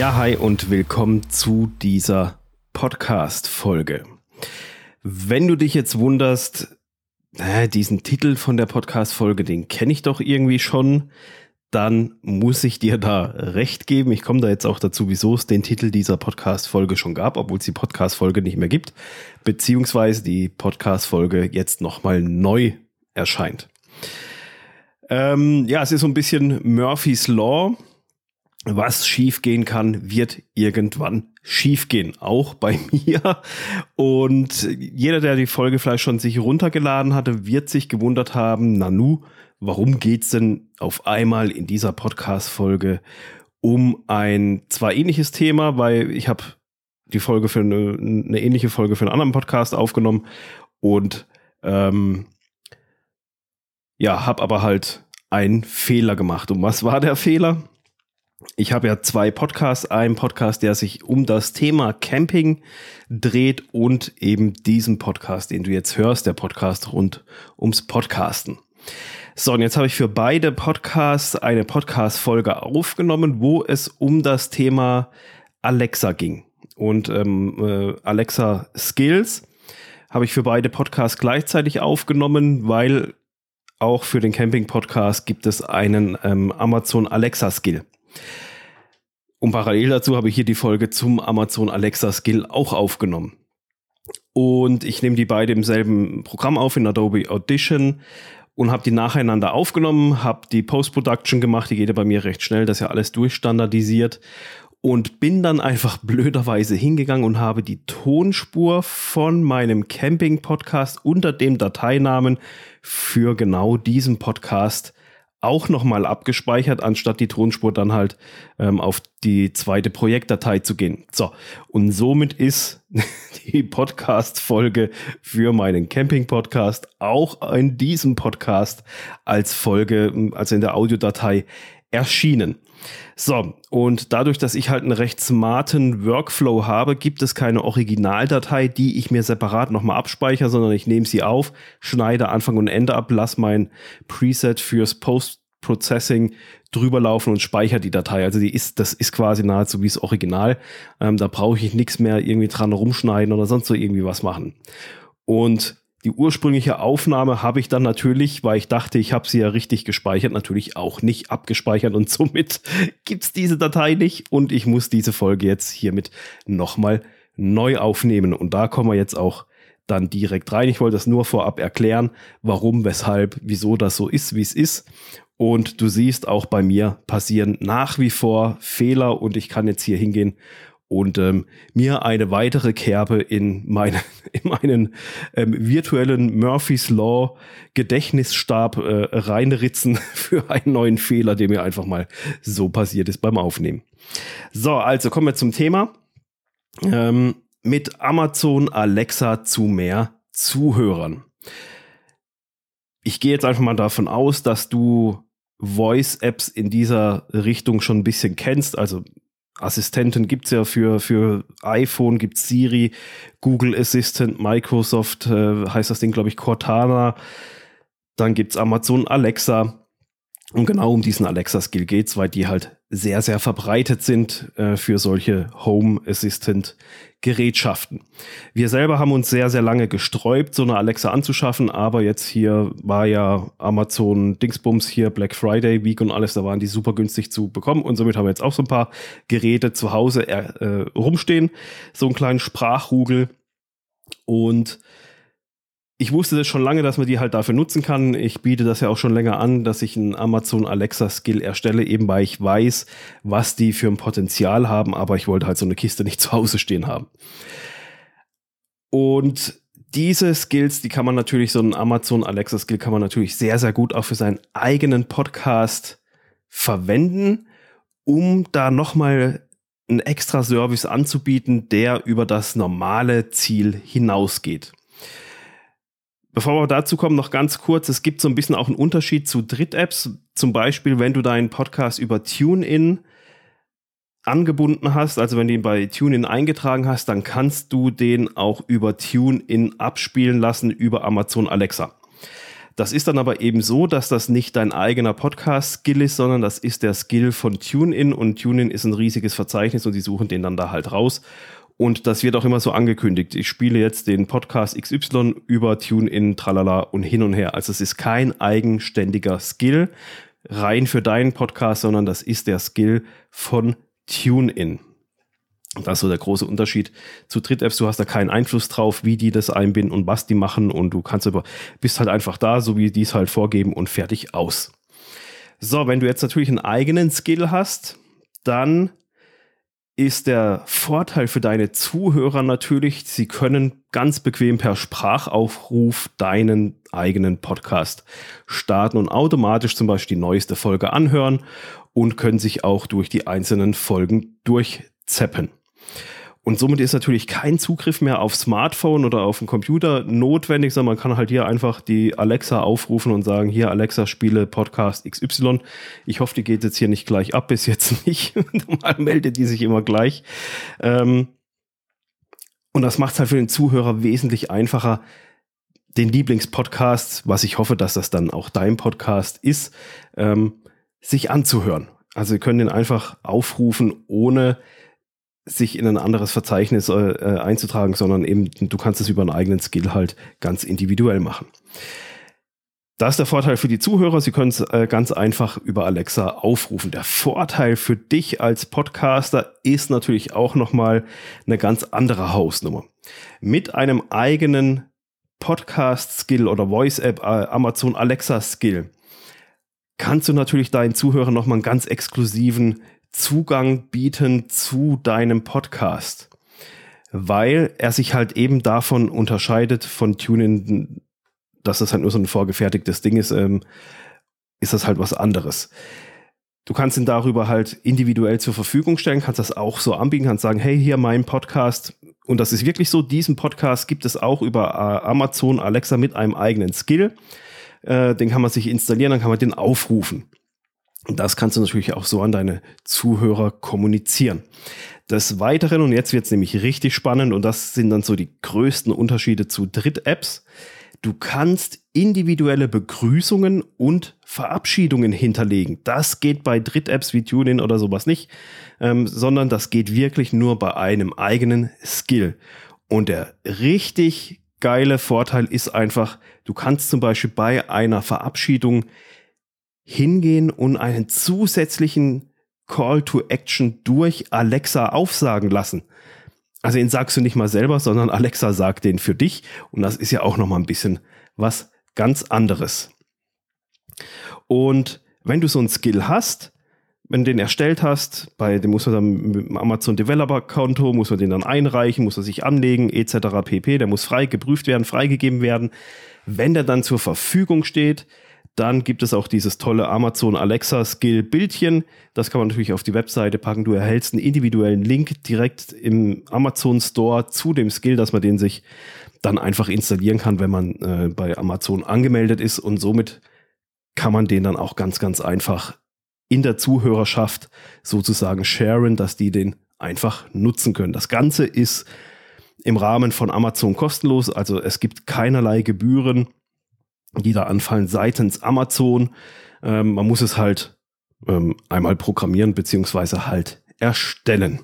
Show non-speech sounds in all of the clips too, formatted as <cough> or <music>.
Ja, hi und willkommen zu dieser Podcast-Folge. Wenn du dich jetzt wunderst, diesen Titel von der Podcast-Folge, den kenne ich doch irgendwie schon, dann muss ich dir da recht geben. Ich komme da jetzt auch dazu, wieso es den Titel dieser Podcast-Folge schon gab, obwohl es die Podcast-Folge nicht mehr gibt, beziehungsweise die Podcast-Folge jetzt nochmal neu erscheint. Ähm, ja, es ist so ein bisschen Murphy's Law. Was schiefgehen kann, wird irgendwann schiefgehen, auch bei <laughs> mir. Und jeder, der die Folge vielleicht schon sich runtergeladen hatte, wird sich gewundert haben, Nanu, warum geht's denn auf einmal in dieser Podcast-Folge um ein zwar ähnliches Thema, weil ich habe die Folge für eine, eine, ähnliche Folge für einen anderen Podcast aufgenommen und ähm, ja, habe aber halt einen Fehler gemacht. Und was war der Fehler? Ich habe ja zwei Podcasts. Ein Podcast, der sich um das Thema Camping dreht und eben diesen Podcast, den du jetzt hörst, der Podcast rund ums Podcasten. So, und jetzt habe ich für beide Podcasts eine Podcast-Folge aufgenommen, wo es um das Thema Alexa ging. Und ähm, äh, Alexa Skills habe ich für beide Podcasts gleichzeitig aufgenommen, weil auch für den Camping-Podcast gibt es einen ähm, Amazon Alexa Skill. Und parallel dazu habe ich hier die Folge zum Amazon Alexa Skill auch aufgenommen. Und ich nehme die beide im selben Programm auf, in Adobe Audition und habe die nacheinander aufgenommen, habe die Post-Production gemacht, die geht ja bei mir recht schnell, das ist ja alles durchstandardisiert und bin dann einfach <laughs> blöderweise hingegangen und habe die Tonspur von meinem Camping-Podcast unter dem Dateinamen für genau diesen Podcast auch nochmal abgespeichert, anstatt die Tonspur dann halt ähm, auf die zweite Projektdatei zu gehen. So, und somit ist <laughs> die Podcast-Folge für meinen Camping-Podcast auch in diesem Podcast als Folge, also in der Audiodatei erschienen. So, und dadurch, dass ich halt einen recht smarten Workflow habe, gibt es keine Originaldatei, die ich mir separat nochmal abspeichere, sondern ich nehme sie auf, schneide Anfang und Ende ab, lasse mein Preset fürs Post-Processing drüber laufen und speichere die Datei. Also die ist, das ist quasi nahezu wie das Original. Ähm, da brauche ich nichts mehr irgendwie dran rumschneiden oder sonst so irgendwie was machen. Und die ursprüngliche Aufnahme habe ich dann natürlich, weil ich dachte, ich habe sie ja richtig gespeichert, natürlich auch nicht abgespeichert und somit <laughs> gibt's diese Datei nicht und ich muss diese Folge jetzt hiermit nochmal neu aufnehmen. Und da kommen wir jetzt auch dann direkt rein. Ich wollte das nur vorab erklären, warum, weshalb, wieso das so ist, wie es ist. Und du siehst, auch bei mir passieren nach wie vor Fehler und ich kann jetzt hier hingehen und ähm, mir eine weitere Kerbe in, meine, <laughs> in meinen ähm, virtuellen Murphy's Law Gedächtnisstab äh, reinritzen <laughs> für einen neuen Fehler, der mir einfach mal so passiert ist beim Aufnehmen. So, also kommen wir zum Thema. Ähm, mit Amazon Alexa zu mehr Zuhörern. Ich gehe jetzt einfach mal davon aus, dass du Voice-Apps in dieser Richtung schon ein bisschen kennst. Also Assistenten gibt's ja für, für iPhone, gibt's Siri, Google Assistant, Microsoft äh, heißt das Ding, glaube ich, Cortana. Dann gibt's Amazon Alexa. Und genau um diesen Alexa-Skill geht's, weil die halt sehr, sehr verbreitet sind äh, für solche Home Assistant Gerätschaften. Wir selber haben uns sehr, sehr lange gesträubt, so eine Alexa anzuschaffen, aber jetzt hier war ja Amazon Dingsbums hier Black Friday Week und alles, da waren die super günstig zu bekommen und somit haben wir jetzt auch so ein paar Geräte zu Hause äh, rumstehen, so einen kleinen Sprachrugel und ich wusste das schon lange, dass man die halt dafür nutzen kann. Ich biete das ja auch schon länger an, dass ich einen Amazon Alexa Skill erstelle, eben weil ich weiß, was die für ein Potenzial haben, aber ich wollte halt so eine Kiste nicht <laughs> zu Hause stehen haben. Und diese Skills, die kann man natürlich, so einen Amazon Alexa Skill kann man natürlich sehr, sehr gut auch für seinen eigenen Podcast verwenden, um da nochmal einen extra Service anzubieten, der über das normale Ziel hinausgeht. Bevor wir dazu kommen, noch ganz kurz, es gibt so ein bisschen auch einen Unterschied zu Dritt-Apps. Zum Beispiel, wenn du deinen Podcast über TuneIn angebunden hast, also wenn du ihn bei TuneIn eingetragen hast, dann kannst du den auch über TuneIn abspielen lassen über Amazon Alexa. Das ist dann aber eben so, dass das nicht dein eigener Podcast-Skill ist, sondern das ist der Skill von TuneIn und TuneIn ist ein riesiges Verzeichnis und die suchen den dann da halt raus. Und das wird auch immer so angekündigt. Ich spiele jetzt den Podcast XY über TuneIn, tralala und hin und her. Also es ist kein eigenständiger Skill rein für deinen Podcast, sondern das ist der Skill von TuneIn. Das ist so der große Unterschied zu Tritt-Apps. Du hast da keinen Einfluss drauf, wie die das einbinden und was die machen. Und du kannst aber, bist halt einfach da, so wie die es halt vorgeben und fertig aus. So, wenn du jetzt natürlich einen eigenen Skill hast, dann ist der Vorteil für deine Zuhörer natürlich, sie können ganz bequem per Sprachaufruf deinen eigenen Podcast starten und automatisch zum Beispiel die neueste Folge anhören und können sich auch durch die einzelnen Folgen durchzeppen. Und somit ist natürlich kein Zugriff mehr auf Smartphone oder auf den Computer notwendig, sondern man kann halt hier einfach die Alexa aufrufen und sagen, hier Alexa, spiele Podcast XY. Ich hoffe, die geht jetzt hier nicht gleich ab, bis jetzt <laughs> nicht. Normal meldet die sich immer gleich. Ähm, und das macht es halt für den Zuhörer wesentlich einfacher, den Lieblingspodcast, was ich hoffe, dass das dann auch dein Podcast ist, ähm, sich anzuhören. Also ihr könnt den einfach aufrufen, ohne sich in ein anderes Verzeichnis äh, äh, einzutragen, sondern eben du kannst es über einen eigenen Skill halt ganz individuell machen. Das ist der Vorteil für die Zuhörer. Sie können es äh, ganz einfach über Alexa aufrufen. Der Vorteil für dich als Podcaster ist natürlich auch nochmal eine ganz andere Hausnummer. Mit einem eigenen Podcast-Skill oder Voice-App, äh, Amazon Alexa-Skill, kannst du natürlich deinen Zuhörern nochmal einen ganz exklusiven Zugang bieten zu deinem Podcast, weil er sich halt eben davon unterscheidet von TuneIn, dass das halt nur so ein vorgefertigtes Ding ist, ähm, ist das halt was anderes. Du kannst ihn darüber halt individuell zur Verfügung stellen, kannst das auch so anbieten, kannst sagen, hey, hier mein Podcast. Und das ist wirklich so, diesen Podcast gibt es auch über äh, Amazon Alexa mit einem eigenen Skill. Äh, den kann man sich installieren, dann kann man den aufrufen. Und das kannst du natürlich auch so an deine Zuhörer kommunizieren. Des Weiteren, und jetzt wird es nämlich richtig spannend, und das sind dann so die größten Unterschiede zu Dritt-Apps. Du kannst individuelle Begrüßungen und Verabschiedungen hinterlegen. Das geht bei Dritt-Apps wie TuneIn oder sowas nicht, ähm, sondern das geht wirklich nur bei einem eigenen Skill. Und der richtig geile Vorteil ist einfach, du kannst zum Beispiel bei einer Verabschiedung hingehen und einen zusätzlichen Call to Action durch Alexa aufsagen lassen. Also den sagst du nicht mal selber, sondern Alexa sagt den für dich. Und das ist ja auch nochmal ein bisschen was ganz anderes. Und wenn du so einen Skill hast, wenn du den erstellt hast, bei dem muss man dann mit dem Amazon Developer Konto, muss man den dann einreichen, muss er sich anlegen, etc. pp. Der muss frei geprüft werden, freigegeben werden. Wenn der dann zur Verfügung steht, dann gibt es auch dieses tolle Amazon Alexa Skill Bildchen. Das kann man natürlich auf die Webseite packen. Du erhältst einen individuellen Link direkt im Amazon Store zu dem Skill, dass man den sich dann einfach installieren kann, wenn man äh, bei Amazon angemeldet ist. Und somit kann man den dann auch ganz, ganz einfach in der Zuhörerschaft sozusagen sharen, dass die den einfach nutzen können. Das Ganze ist im Rahmen von Amazon kostenlos, also es gibt keinerlei Gebühren die da anfallen seitens Amazon. Ähm, man muss es halt ähm, einmal programmieren beziehungsweise halt erstellen.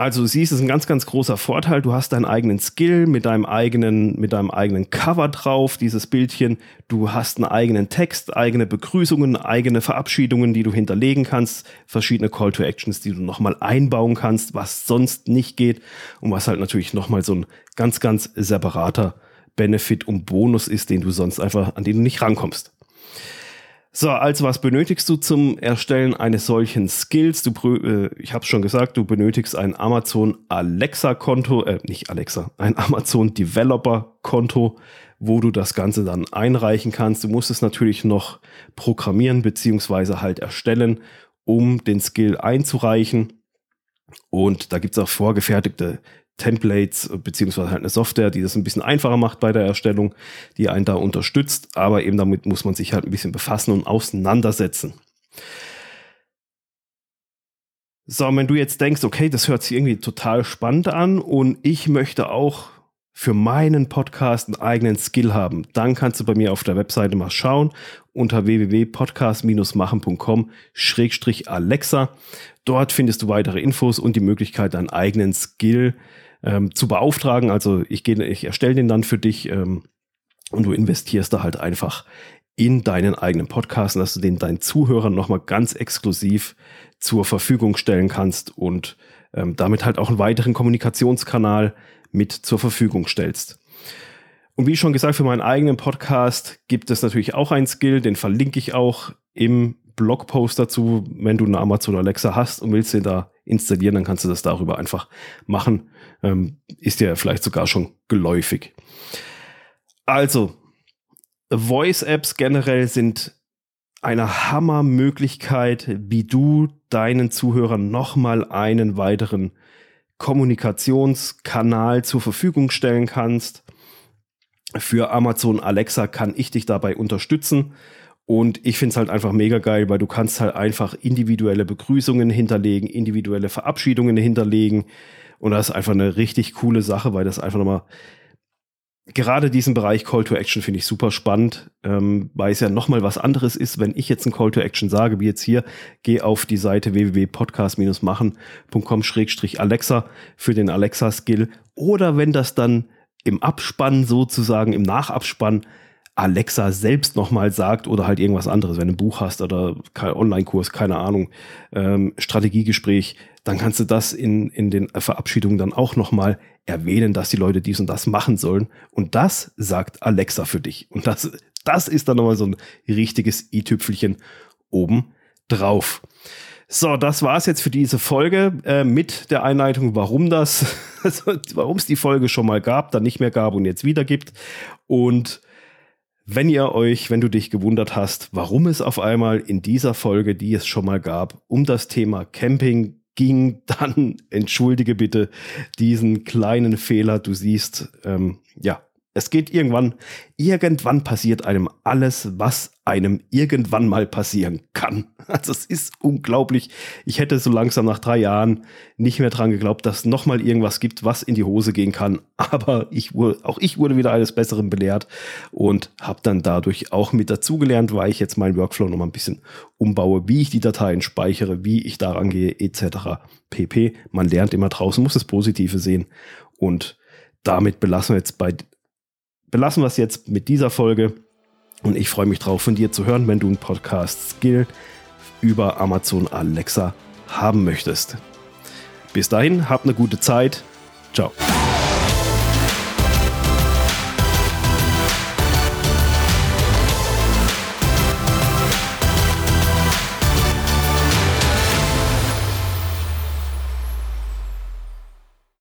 Also du siehst, es ist ein ganz, ganz großer Vorteil. Du hast deinen eigenen Skill mit deinem eigenen, mit deinem eigenen Cover drauf, dieses Bildchen. Du hast einen eigenen Text, eigene Begrüßungen, eigene Verabschiedungen, die du hinterlegen kannst, verschiedene Call to Actions, die du nochmal einbauen kannst, was sonst nicht geht und was halt natürlich nochmal so ein ganz, ganz separater Benefit und Bonus ist, den du sonst einfach, an den du nicht rankommst. So, also was benötigst du zum Erstellen eines solchen Skills? Du, äh, ich habe schon gesagt, du benötigst ein Amazon Alexa Konto, äh, nicht Alexa, ein Amazon Developer Konto, wo du das Ganze dann einreichen kannst. Du musst es natürlich noch programmieren beziehungsweise halt erstellen, um den Skill einzureichen. Und da gibt es auch vorgefertigte Templates beziehungsweise halt eine Software, die das ein bisschen einfacher macht bei der Erstellung, die einen da unterstützt, aber eben damit muss man sich halt ein bisschen befassen und auseinandersetzen. So, wenn du jetzt denkst, okay, das hört sich irgendwie total spannend an und ich möchte auch für meinen Podcast einen eigenen Skill haben, dann kannst du bei mir auf der Webseite mal schauen unter www.podcast-machen.com-alexa. Dort findest du weitere Infos und die Möglichkeit, deinen eigenen Skill ähm, zu beauftragen. Also ich, gehe, ich erstelle den dann für dich ähm, und du investierst da halt einfach in deinen eigenen Podcast, dass du den deinen Zuhörern nochmal ganz exklusiv zur Verfügung stellen kannst und ähm, damit halt auch einen weiteren Kommunikationskanal mit zur Verfügung stellst. Und wie schon gesagt, für meinen eigenen Podcast gibt es natürlich auch einen Skill, den verlinke ich auch im Blogpost dazu. Wenn du eine Amazon Alexa hast und willst den da installieren, dann kannst du das darüber einfach machen. Ähm, ist dir vielleicht sogar schon geläufig. Also, Voice-Apps generell sind eine Hammermöglichkeit, wie du deinen Zuhörern nochmal einen weiteren Kommunikationskanal zur Verfügung stellen kannst. Für Amazon Alexa kann ich dich dabei unterstützen. Und ich finde es halt einfach mega geil, weil du kannst halt einfach individuelle Begrüßungen hinterlegen, individuelle Verabschiedungen hinterlegen. Und das ist einfach eine richtig coole Sache, weil das einfach nochmal gerade diesen Bereich Call to Action finde ich super spannend, ähm, weil es ja nochmal was anderes ist, wenn ich jetzt ein Call to Action sage, wie jetzt hier, geh auf die Seite www.podcast-machen.com-alexa für den Alexa-Skill. Oder wenn das dann im Abspann sozusagen, im Nachabspann Alexa selbst nochmal sagt oder halt irgendwas anderes, wenn du ein Buch hast oder Online-Kurs, keine Ahnung, ähm, Strategiegespräch, dann kannst du das in, in den Verabschiedungen dann auch nochmal erwähnen, dass die Leute dies und das machen sollen. Und das sagt Alexa für dich. Und das, das ist dann nochmal so ein richtiges i-Tüpfelchen oben drauf. So, das war's jetzt für diese Folge äh, mit der Einleitung, warum das, <laughs> also, warum es die Folge schon mal gab, dann nicht mehr gab und jetzt wieder gibt. Und wenn ihr euch, wenn du dich gewundert hast, warum es auf einmal in dieser Folge, die es schon mal gab, um das Thema Camping ging, <laughs> dann entschuldige bitte diesen kleinen Fehler. Du siehst, ähm, ja, es geht irgendwann, irgendwann passiert einem alles, was einem irgendwann mal passieren kann. <laughs> Also es ist unglaublich. Ich hätte so langsam nach drei Jahren nicht mehr dran geglaubt, dass noch mal irgendwas gibt, was in die Hose gehen kann. <laughs> Aber ich wurde, auch ich wurde wieder eines Besseren belehrt und habe dann dadurch auch mit dazugelernt, weil ich jetzt meinen Workflow noch mal ein bisschen umbaue, wie ich die Dateien speichere, wie ich daran gehe, etc. pp. Man lernt immer draußen, muss das Positive sehen und damit belassen wir jetzt bei belassen wir es jetzt mit dieser Folge. Und ich freue mich drauf, von dir zu hören, wenn du einen Podcast-Skill über Amazon Alexa haben möchtest. Bis dahin, hab eine gute Zeit. Ciao.